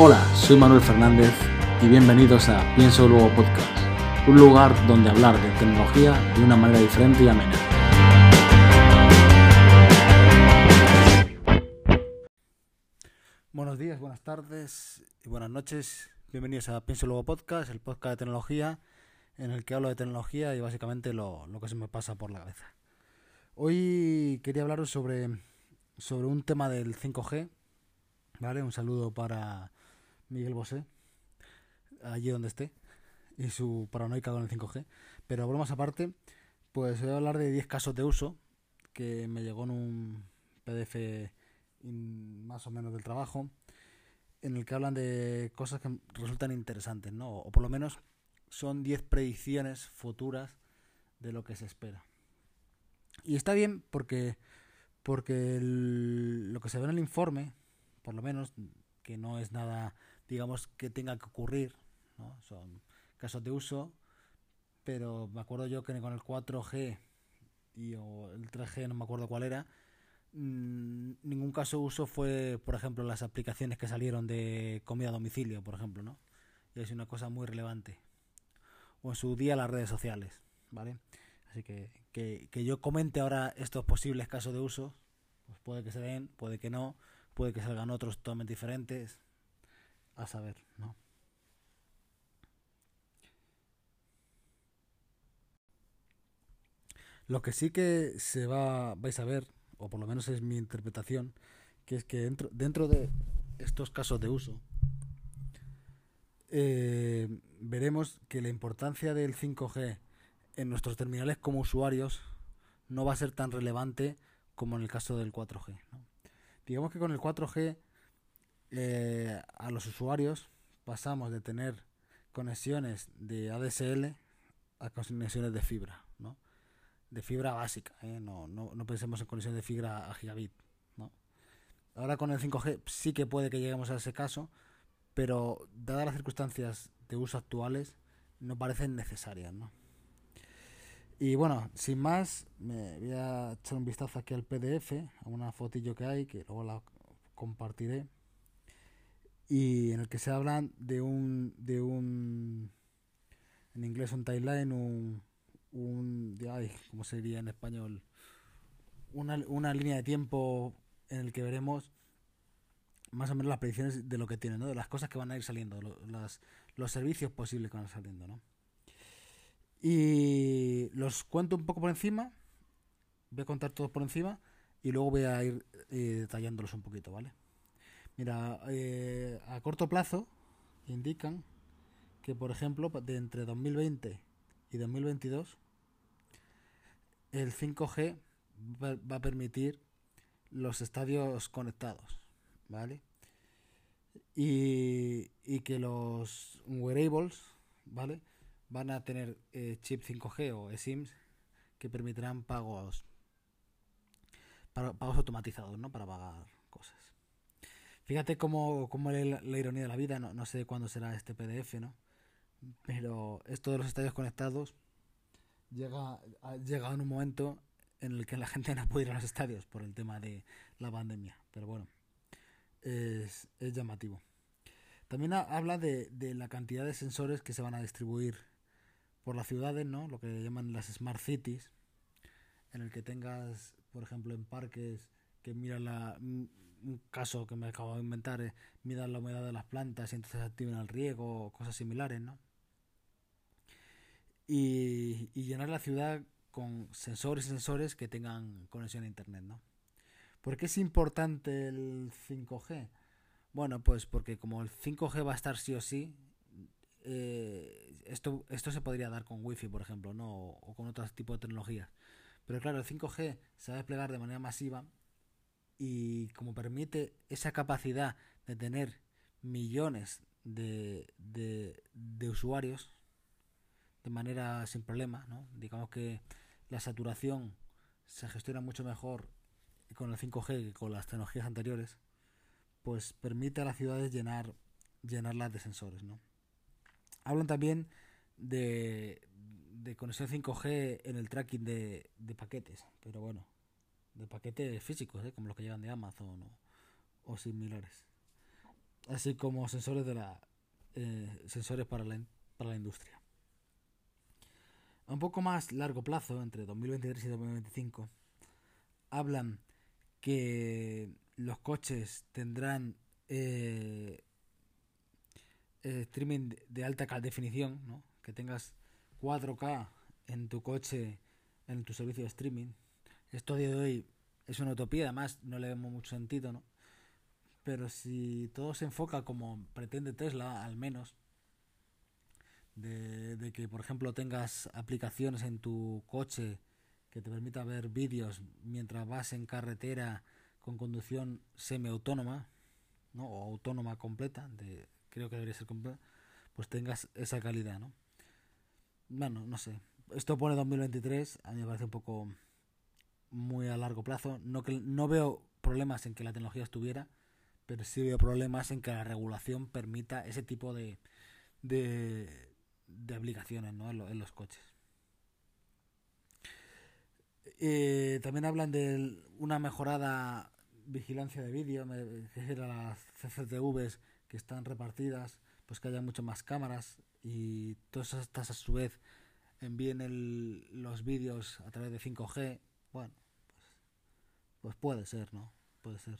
Hola, soy Manuel Fernández y bienvenidos a Pienso Luego Podcast, un lugar donde hablar de tecnología de una manera diferente y amena. Buenos días, buenas tardes y buenas noches. Bienvenidos a Pienso Luego Podcast, el podcast de tecnología en el que hablo de tecnología y básicamente lo, lo que se me pasa por la cabeza. Hoy quería hablaros sobre, sobre un tema del 5G, ¿vale? Un saludo para Miguel Bosé, allí donde esté, y su paranoica con el 5G. Pero bromas aparte, pues voy a hablar de 10 casos de uso que me llegó en un PDF más o menos del trabajo, en el que hablan de cosas que resultan interesantes, ¿no? O por lo menos son 10 predicciones futuras de lo que se espera. Y está bien porque, porque lo que se ve en el informe, por lo menos, que no es nada digamos, que tenga que ocurrir. ¿no? Son casos de uso, pero me acuerdo yo que con el 4G y o el 3G, no me acuerdo cuál era, mmm, ningún caso de uso fue, por ejemplo, las aplicaciones que salieron de comida a domicilio, por ejemplo, ¿no? Y es una cosa muy relevante. O en su día las redes sociales, ¿vale? Así que, que, que yo comente ahora estos posibles casos de uso, pues puede que se den, puede que no, puede que salgan otros totalmente diferentes, a saber, ¿no? Lo que sí que se va, vais a ver, o por lo menos es mi interpretación, que es que dentro, dentro de estos casos de uso, eh, veremos que la importancia del 5G en nuestros terminales como usuarios no va a ser tan relevante como en el caso del 4G. Digamos que con el 4G eh, a los usuarios pasamos de tener conexiones de ADSL a conexiones de fibra, ¿no? De fibra básica, ¿eh? no, no, no, pensemos en conexiones de fibra a gigabit, ¿no? Ahora con el 5G sí que puede que lleguemos a ese caso, pero dadas las circunstancias de uso actuales, no parecen necesarias, ¿no? Y bueno, sin más, me voy a echar un vistazo aquí al PDF, a una fotillo que hay, que luego la compartiré y en el que se hablan de un de un en inglés un timeline un un de, ay, cómo se diría en español una, una línea de tiempo en el que veremos más o menos las predicciones de lo que tiene, ¿no? de las cosas que van a ir saliendo, las, los servicios posibles que van a ir saliendo. ¿no? Y los cuento un poco por encima, voy a contar todos por encima y luego voy a ir eh, detallándolos un poquito, ¿vale? Mira, eh, a corto plazo indican que, por ejemplo, de entre 2020 y 2022, el 5G va a permitir los estadios conectados, ¿vale? Y, y que los wearables, ¿vale? Van a tener eh, chip 5G o eSIMs que permitirán pagos, pagos automatizados, ¿no? Para pagar. Fíjate cómo, cómo la, la, ironía de la vida, no, no sé cuándo será este PDF, ¿no? Pero esto de los estadios conectados llega, llega en un momento en el que la gente no puede ir a los estadios por el tema de la pandemia. Pero bueno, es, es llamativo. También habla de, de, la cantidad de sensores que se van a distribuir por las ciudades, ¿no? Lo que llaman las smart cities, en el que tengas, por ejemplo, en parques que mira la un caso que me acabo de inventar es midan la humedad de las plantas y entonces activen el riego o cosas similares, ¿no? Y, y, llenar la ciudad con sensores y sensores que tengan conexión a internet, ¿no? ¿Por qué es importante el 5G? Bueno, pues porque como el 5G va a estar sí o sí, eh, esto, esto se podría dar con Wi-Fi, por ejemplo, ¿no? O, o con otro tipo de tecnologías. Pero claro, el 5G se va a desplegar de manera masiva y como permite esa capacidad de tener millones de, de, usuarios de manera sin problema, ¿no? digamos que la saturación se gestiona mucho mejor con el 5G que con las tecnologías anteriores, pues permite a las ciudades llenar llenarlas de sensores. ¿no? Hablan también de, de conexión 5G en el tracking de paquetes, pero bueno, de paquetes físicos, ¿eh? como los que llegan de Amazon o, similares. así como sensores de la eh, sensores para la, para la industria. A un poco más largo plazo, entre 2023 y 2025, hablan que los coches tendrán eh, eh, streaming de alta definición, ¿no? que tengas 4K en tu coche, en tu servicio de streaming. Esto día de hoy es una utopía, además no le vemos mucho sentido, ¿no? Pero si todo se enfoca como pretende Tesla, al menos, de, de que por ejemplo tengas aplicaciones en tu coche que te permita ver vídeos mientras vas en carretera con conducción semiautónoma, ¿no? o autónoma completa, de, creo que debería ser completa, pues tengas esa calidad, ¿no? Bueno, no sé. Esto pone 2023, a mí me parece un poco muy a largo plazo. No, que, no veo problemas en que la tecnología estuviera, pero sí veo problemas en que la regulación permita ese tipo de, de, de aplicaciones ¿no? en, los coches. Eh, también hablan de una mejorada vigilancia de vídeo, me refiero a las CCTVs que están repartidas, pues que haya muchas más cámaras y todas estas a su vez envíen el, los vídeos a través de 5G, bueno, pues, pues puede ser, ¿no? Puede ser.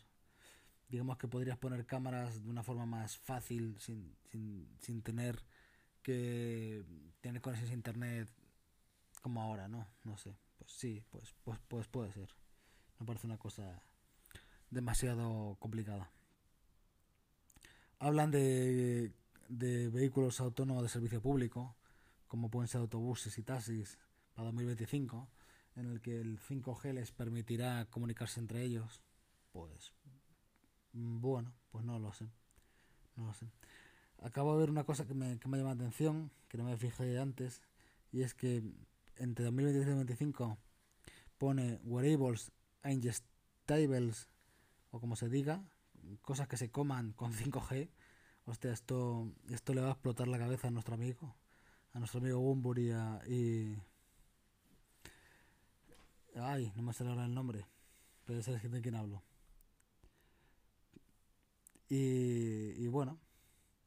Digamos que podrías poner cámaras de una forma más fácil, sin, sin, sin tener que tener conexión a internet como ahora, ¿no? No sé. Pues sí, pues, pues, pues puede ser. Me parece una cosa demasiado complicada. Hablan de, de vehículos autónomos de servicio público, como pueden ser autobuses y taxis para 2025, en el que el 5G les permitirá comunicarse entre ellos. Pues bueno, pues no lo sé. No lo sé. Acabo de ver una cosa que me, que me llama la atención, que no me fijé antes, y es que entre 2023 y 2025 pone wearables ingestibles o como se diga, cosas que se coman con 5G. Hostia, esto, esto le va a explotar la cabeza a nuestro amigo, a nuestro amigo Bumburi y... Ay, no me sale ahora el nombre, pero sabes de quién hablo. Y, y bueno,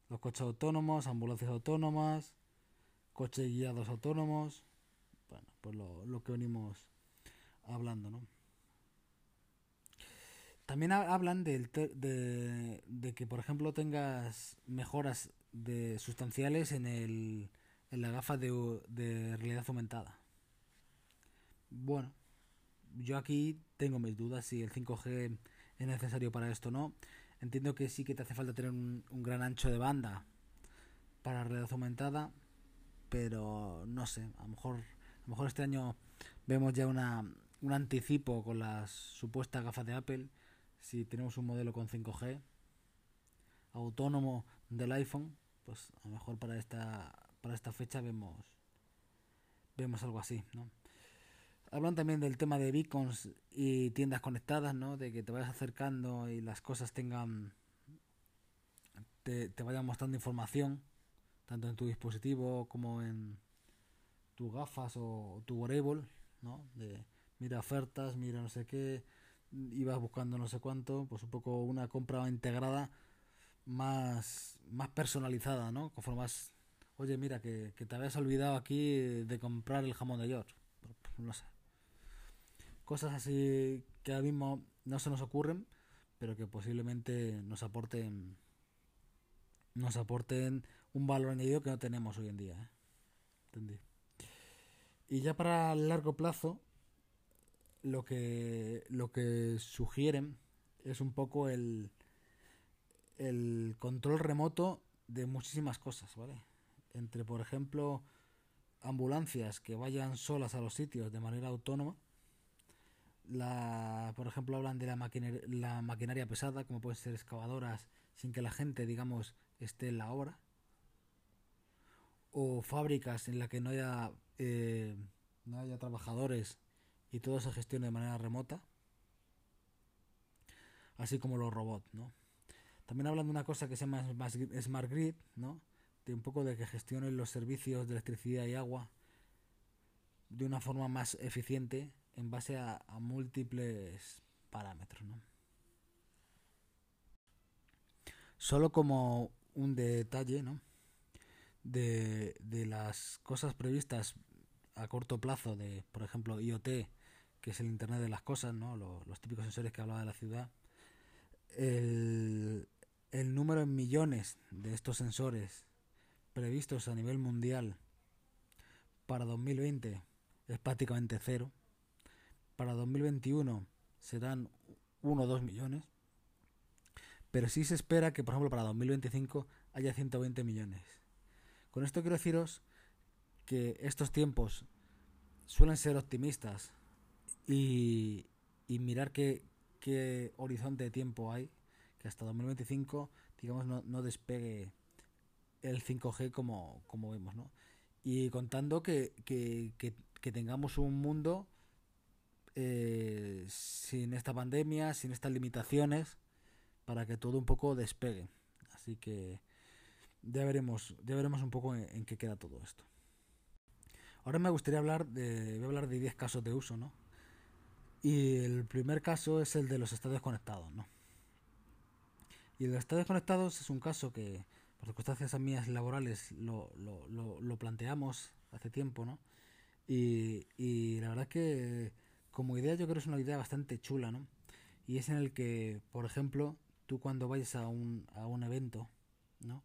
los coches autónomos, ambulancias autónomas, coches guiados autónomos, bueno, pues lo, lo que venimos hablando, ¿no? También hablan de, de, que, por ejemplo, tengas mejoras de sustanciales en, el, en la gafa de, de realidad aumentada. Bueno, yo aquí tengo mis dudas si el 5G es necesario para esto o no. Entiendo que sí que te hace falta tener un, un gran ancho de banda para realidad aumentada, pero no sé, a lo mejor, a lo mejor este año vemos ya una, un anticipo con las supuestas gafas de Apple si tenemos un modelo con 5G autónomo del iPhone, pues a lo mejor para esta para esta fecha vemos vemos algo así, ¿no? Hablan también del tema de beacons y tiendas conectadas, ¿no? De que te vayas acercando y las cosas tengan te, te vayan mostrando información tanto en tu dispositivo como en tus gafas o tu wearable, ¿no? De mira ofertas, mira no sé qué, ibas buscando no sé cuánto, pues un poco una compra integrada más, más personalizada, ¿no? Conforme más, oye, mira, que, te habías olvidado aquí de comprar el jamón de York. No sé. Cosas así que ahora mismo no se nos ocurren, pero que posiblemente nos aporten nos aporten un valor añadido que no tenemos hoy en día. ¿eh? ¿Entendí? Y ya para el largo plazo, lo que, lo que sugieren es un poco el, el control remoto de muchísimas cosas, ¿vale? Entre, por ejemplo, ambulancias que vayan solas a los sitios de manera autónoma. La, por ejemplo, hablan de la, maquinaria, la maquinaria pesada, como pueden ser excavadoras, sin que la gente, digamos, esté en la obra. O fábricas en las que no haya, eh, no haya trabajadores y todo se gestiona de manera remota, así como los robots, ¿no? También hablan de una cosa que se llama Smart Grid, ¿no? De un poco de que gestionen los servicios de electricidad y agua de una forma más eficiente en base a, múltiples parámetros, ¿no? Solo como un detalle, ¿no? De, de las cosas previstas a corto plazo de, por ejemplo, IoT, que es el Internet de las Cosas, ¿no? Los, los típicos sensores que hablaba de la ciudad. El, el número en millones de estos sensores previstos a nivel mundial para 2020 es prácticamente cero. Para 2021 serán 1 o 2 millones. Pero sí se espera que, por ejemplo, para 2025 haya 120 millones. Con esto quiero deciros que estos tiempos suelen ser optimistas y, y mirar qué, qué horizonte de tiempo hay, que hasta 2025, digamos, no, no despegue el 5G como, como vemos, ¿no? Y contando que, que, que tengamos un mundo eh, sin esta pandemia, sin estas limitaciones, para que todo un poco despegue. Así que ya veremos, ya veremos un poco en, qué queda todo esto. Ahora me gustaría hablar de, voy a hablar de 10 casos de uso, ¿no? Y el primer caso es el de los estadios conectados, ¿no? Y el de los estadios conectados es un caso que, por circunstancias mías laborales, lo planteamos hace tiempo, ¿no? Y, y la verdad que como idea yo creo que es una idea bastante chula, ¿no? Y es en el que, por ejemplo, tú cuando vayas a un, a un evento, ¿no?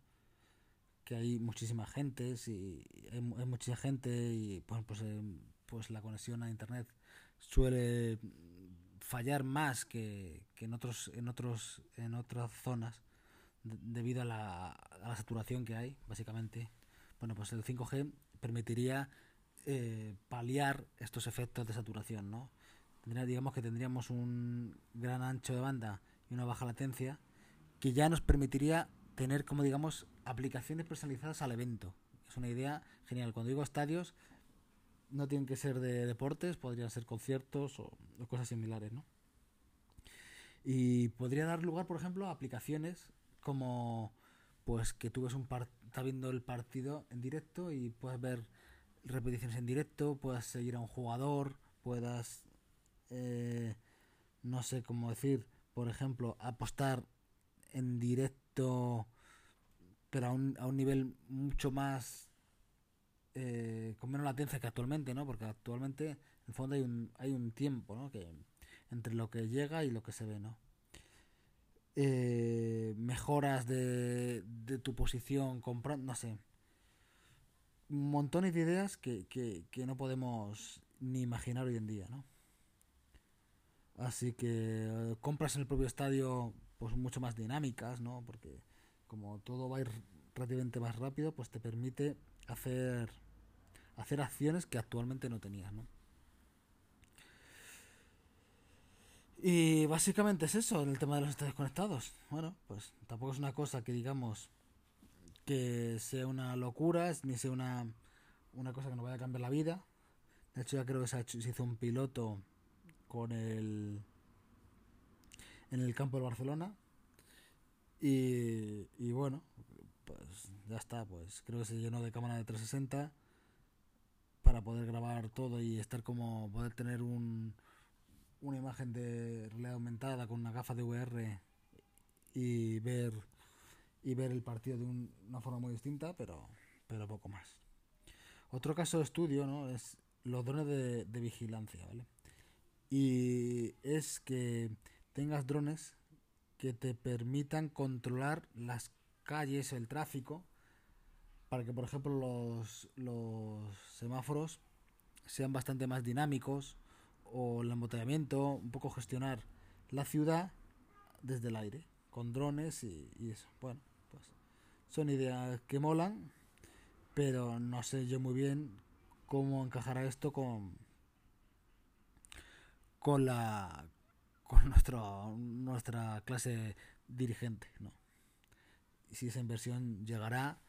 Que hay muchísima gente, y hay, hay mucha gente y pues, pues, eh, pues la conexión a internet suele fallar más que, que en otros en otros en otras zonas de, debido a la, a la saturación que hay básicamente bueno pues el 5G permitiría eh, paliar estos efectos de saturación, ¿no? Digamos que tendríamos un gran ancho de banda y una baja latencia que ya nos permitiría tener como digamos aplicaciones personalizadas al evento. Es una idea genial. Cuando digo estadios no tienen que ser de deportes, podrían ser conciertos o, cosas similares, ¿no? Y podría dar lugar, por ejemplo, a aplicaciones como pues que tú ves un par está viendo el partido en directo y puedes ver repeticiones en directo, puedas seguir a un jugador, puedas, eh, no sé cómo decir, por ejemplo, apostar en directo, pero a un, a un nivel mucho más, eh, con menos latencia que actualmente, ¿no? Porque actualmente, en el fondo, hay un, hay un tiempo, ¿no? Que, entre lo que llega y lo que se ve, ¿no? Eh, mejoras de, de tu posición, comprando, no sé montones de ideas que, que, que, no podemos ni imaginar hoy en día, ¿no? Así que eh, compras en el propio estadio pues mucho más dinámicas, ¿no? Porque como todo va a ir relativamente más rápido, pues te permite hacer hacer acciones que actualmente no tenías, ¿no? Y básicamente es eso, el tema de los estadios conectados. Bueno, pues tampoco es una cosa que digamos que sea una locura, ni sea una, una cosa que nos vaya a cambiar la vida. De hecho, ya creo que se, hecho, se hizo un piloto con el en el campo de Barcelona. Y, y bueno, pues ya está, pues creo que se llenó de cámara de 360 para poder grabar todo y estar como poder tener un una imagen de realidad aumentada con una gafa de VR y ver y ver el partido de un, una forma muy distinta, pero, pero poco más. Otro caso de estudio ¿no? es los drones de, de vigilancia, ¿vale? Y es que tengas drones que te permitan controlar las calles, el tráfico, para que, por ejemplo, los, los semáforos sean bastante más dinámicos o el embotellamiento, un poco gestionar la ciudad desde el aire, con drones y, y eso. Bueno, son ideas que molan, pero no sé yo muy bien cómo encajará esto con con la con nuestro, nuestra clase dirigente, ¿no? Si esa inversión llegará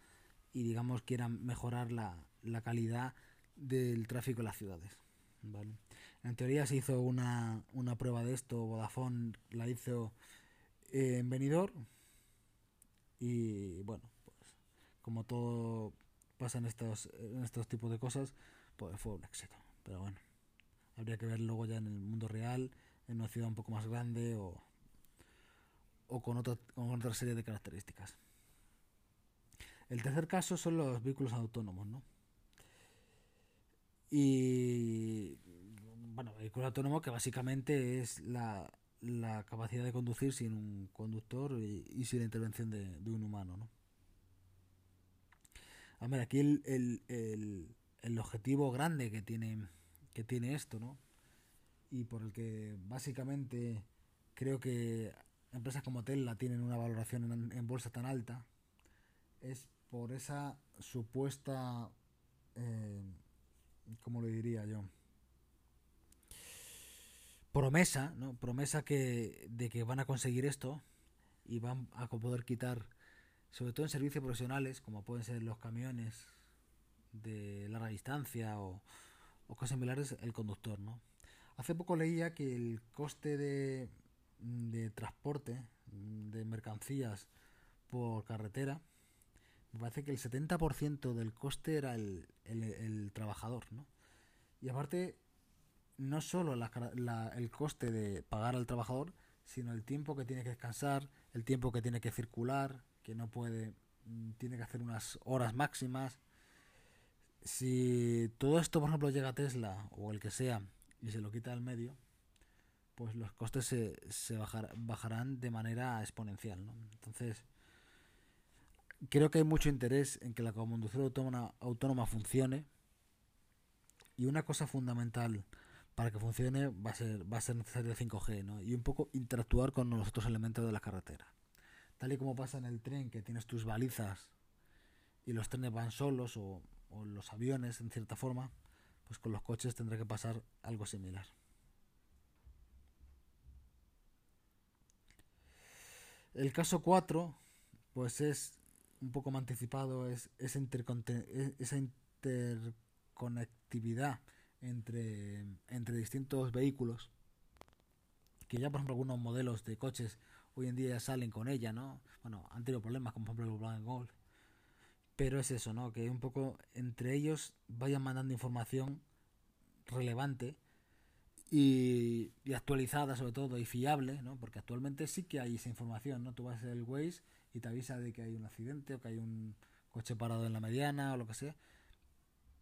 y digamos quieran mejorar la, la calidad del tráfico en las ciudades. ¿vale? En teoría se hizo una, una prueba de esto, Vodafone la hizo en Benidorm, y bueno, pues como todo pasa en estos, en estos tipos de cosas, pues fue un éxito. Pero bueno, habría que ver luego ya en el mundo real, en una ciudad un poco más grande o, o con, con otra serie de características. El tercer caso son los vehículos autónomos, ¿no? Y bueno, vehículo autónomo que básicamente es la, la capacidad de conducir sin un conductor y, sin la intervención de, un humano, ¿no? A ver, aquí el, el, el, el, objetivo grande que tiene, que tiene esto, ¿no? Y por el que básicamente creo que empresas como Tesla tienen una valoración en, bolsa tan alta, es por esa supuesta, eh, ¿cómo le diría yo? promesa, ¿no? Promesa que, de que van a conseguir esto y van a poder quitar, sobre todo en servicios profesionales, como pueden ser los camiones de larga distancia o, cosas similares, el conductor, ¿no? Hace poco leía que el coste de, de transporte de mercancías por carretera, me parece que el 70% del coste era el, el, el trabajador, ¿no? Y aparte no solo el coste de pagar al trabajador, sino el tiempo que tiene que descansar, el tiempo que tiene que circular, que no puede, mm, tiene que hacer unas horas máximas. Si todo esto, por ejemplo, llega a Tesla o el que sea y se lo quita del medio, pues los costes se, se bajarán de manera exponencial. ¿no? Entonces, creo que hay mucho interés en que la conducción autónoma, autónoma funcione. Y una cosa fundamental para que funcione va a ser, va a ser necesario 5G, ¿no? Y un poco interactuar con los otros elementos de la carretera. Tal y como pasa en el tren, que tienes tus balizas y los trenes van solos o, o los aviones en cierta forma, pues con los coches tendrá que pasar algo similar. El caso 4, pues es un poco más anticipado, es esa, esa interconectividad entre, entre distintos vehículos, que ya por ejemplo algunos modelos de coches hoy en día ya salen con ella, ¿no? Bueno, han tenido problemas como por ejemplo el Black Golf, pero es eso, ¿no? Que un poco entre ellos vayan mandando información relevante y, actualizada sobre todo y fiable, ¿no? Porque actualmente sí que hay esa información, ¿no? Tú vas el Waze y te avisa de que hay un accidente o que hay un coche parado en la mediana o lo que sea,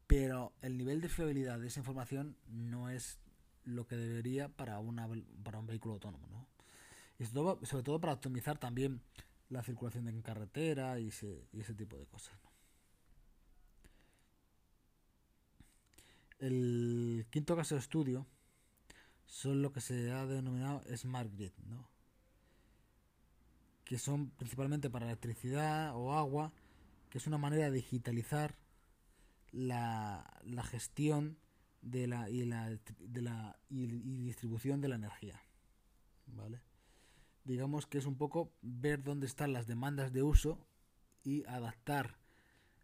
pero el nivel de fiabilidad de esa información no es lo que debería para, una, para un vehículo autónomo, ¿no? Y sobre todo, para optimizar también la circulación en carretera y ese, y ese tipo de cosas. El quinto caso de estudio son lo que se ha denominado Smart Grid, ¿no? que son principalmente para electricidad o agua, que es una manera de digitalizar la, la gestión de la, y, la, de la y, distribución de la energía. ¿Vale? Digamos que es un poco ver dónde están las demandas de uso y adaptar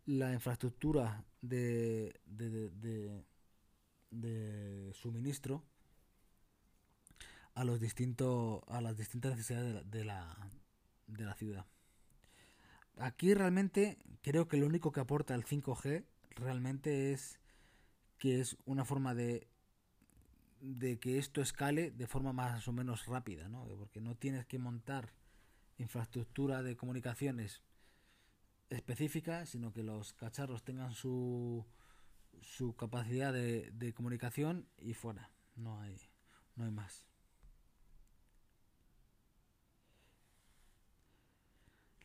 la infraestructura de, de, de, de suministro a los distintos a las distintas necesidades de la, de la ciudad. Aquí realmente creo que lo único que aporta el 5G realmente es que es una forma de de que esto escale de forma más o menos rápida, ¿no? Porque no tienes que montar infraestructura de comunicaciones específica, sino que los cacharros tengan su, su capacidad de, de comunicación y fuera. No hay, no hay más.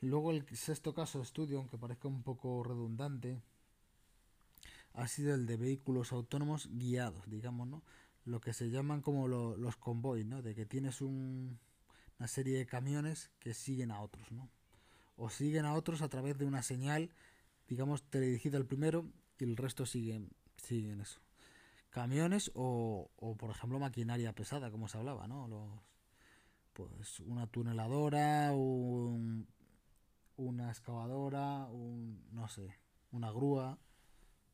Luego el sexto caso de estudio, aunque parezca un poco redundante, ha sido el de vehículos autónomos guiados, digamos, ¿no? Lo que se llaman como los convoys, ¿no? De que tienes un, una serie de camiones que siguen a otros, ¿no? O siguen a otros a través de una señal, digamos, teledirigida al primero y el resto siguen, siguen eso. Camiones o, o, por ejemplo, maquinaria pesada, como se hablaba, ¿no? Los, pues una tuneladora, un, una excavadora, un, no sé, una grúa,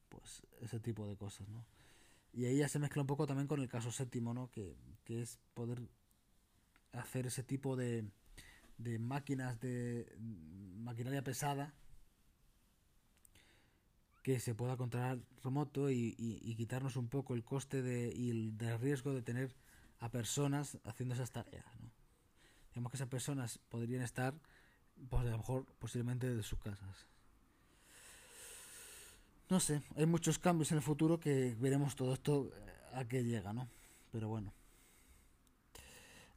pues ese tipo de cosas, ¿no? Y ahí ya se mezcla un poco también con el caso séptimo, ¿no? Que, que es poder hacer ese tipo de, de máquinas de maquinaria pesada que se pueda controlar remoto y, y, quitarnos un poco el coste de, y el, del riesgo de tener a personas haciendo esas tareas. ¿no? Digamos que esas personas podrían estar, pues a lo mejor, posiblemente desde sus casas. No sé, hay muchos cambios en el futuro que veremos todo esto eh, a qué llega, ¿no? Pero bueno.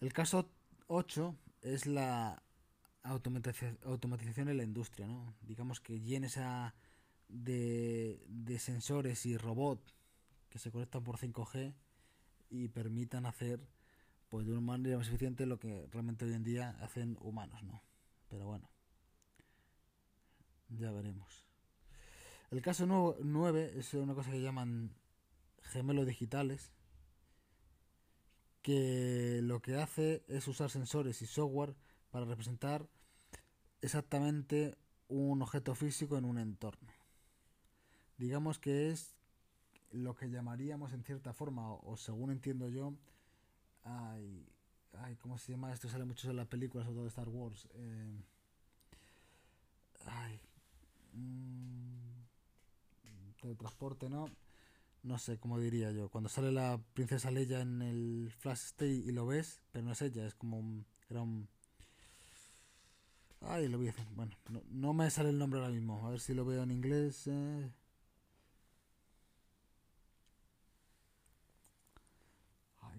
El caso 8 es la automatización en la industria, ¿no? Digamos que llene esa de, sensores y robots que se conectan por 5G y permitan hacer pues de una manera más eficiente lo que realmente hoy en día hacen humanos, ¿no? Pero bueno, ya veremos. El caso 9 es una cosa que llaman gemelos digitales, que lo que hace es usar sensores y software para representar exactamente un objeto físico en un entorno. Digamos que es lo que llamaríamos en cierta forma, o, según entiendo yo, ay, ay, ¿cómo se llama? Esto sale mucho en las películas, todo de Star Wars. Eh, ay, mm, transporte, ¿no? No sé cómo diría yo. Cuando sale la princesa Leia en el Flash Stay y lo ves, pero no es ella, es como un. Era un. Ay, lo decir. Bueno, no, me sale el nombre ahora mismo. A ver si lo veo en inglés. Eh.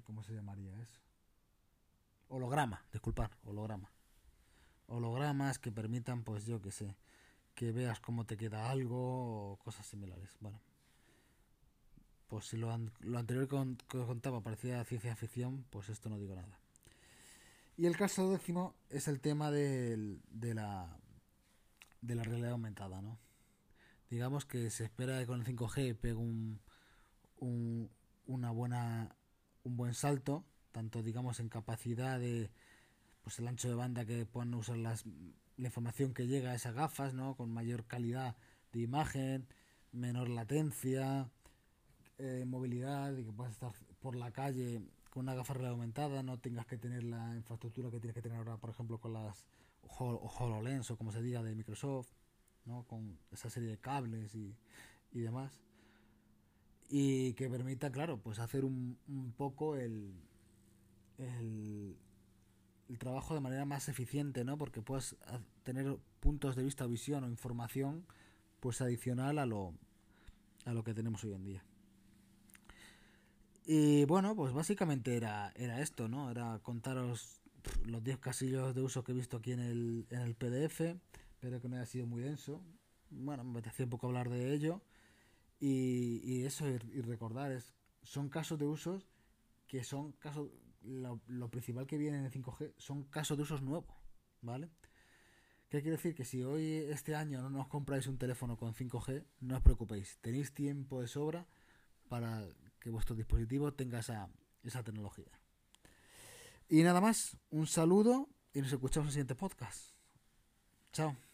¿Cómo se llamaría eso? Holograma, disculpar, holograma. Hologramas que permitan, pues yo que sé que veas cómo te queda algo o cosas similares. Bueno, pues si lo, lo anterior que contaba parecía ciencia ficción, pues esto no digo nada. Y el caso décimo es el tema de, de, la, de la realidad aumentada, ¿no? Digamos que se espera que con el 5G pegue un, un, una buena, un buen salto, tanto digamos en capacidad de pues el ancho de banda que puedan usar las la información que llega a esas gafas, ¿no? Con mayor calidad de imagen, menor latencia, eh, movilidad, y que puedas estar por la calle con una gafa aumentada, no tengas que tener la infraestructura que tienes que tener ahora, por ejemplo, con las HoloLens o como se diga de Microsoft, ¿no? Con esa serie de cables y, y demás. Y que permita, claro, pues hacer un, un poco el, el, trabajo de manera más eficiente, ¿no? Porque puedes tener puntos de vista, visión o información, pues adicional a lo, a lo que tenemos hoy en día. Y bueno, pues básicamente era, era esto, ¿no? Era contaros los 10 casillos de uso que he visto aquí en el, en el PDF, pero que no haya sido muy denso. Bueno, me apetecía un poco hablar de ello. Y, y eso, y, recordar, es, son casos de usos que son casos lo, principal que viene en el 5G son casos de usos nuevos, ¿vale? ¿Qué quiere decir? Que si hoy, este año, no os compráis un teléfono con 5G, no os preocupéis, tenéis tiempo de sobra para que vuestro dispositivo tenga esa, esa tecnología. Y nada más, un saludo y nos escuchamos en el siguiente podcast. Chao.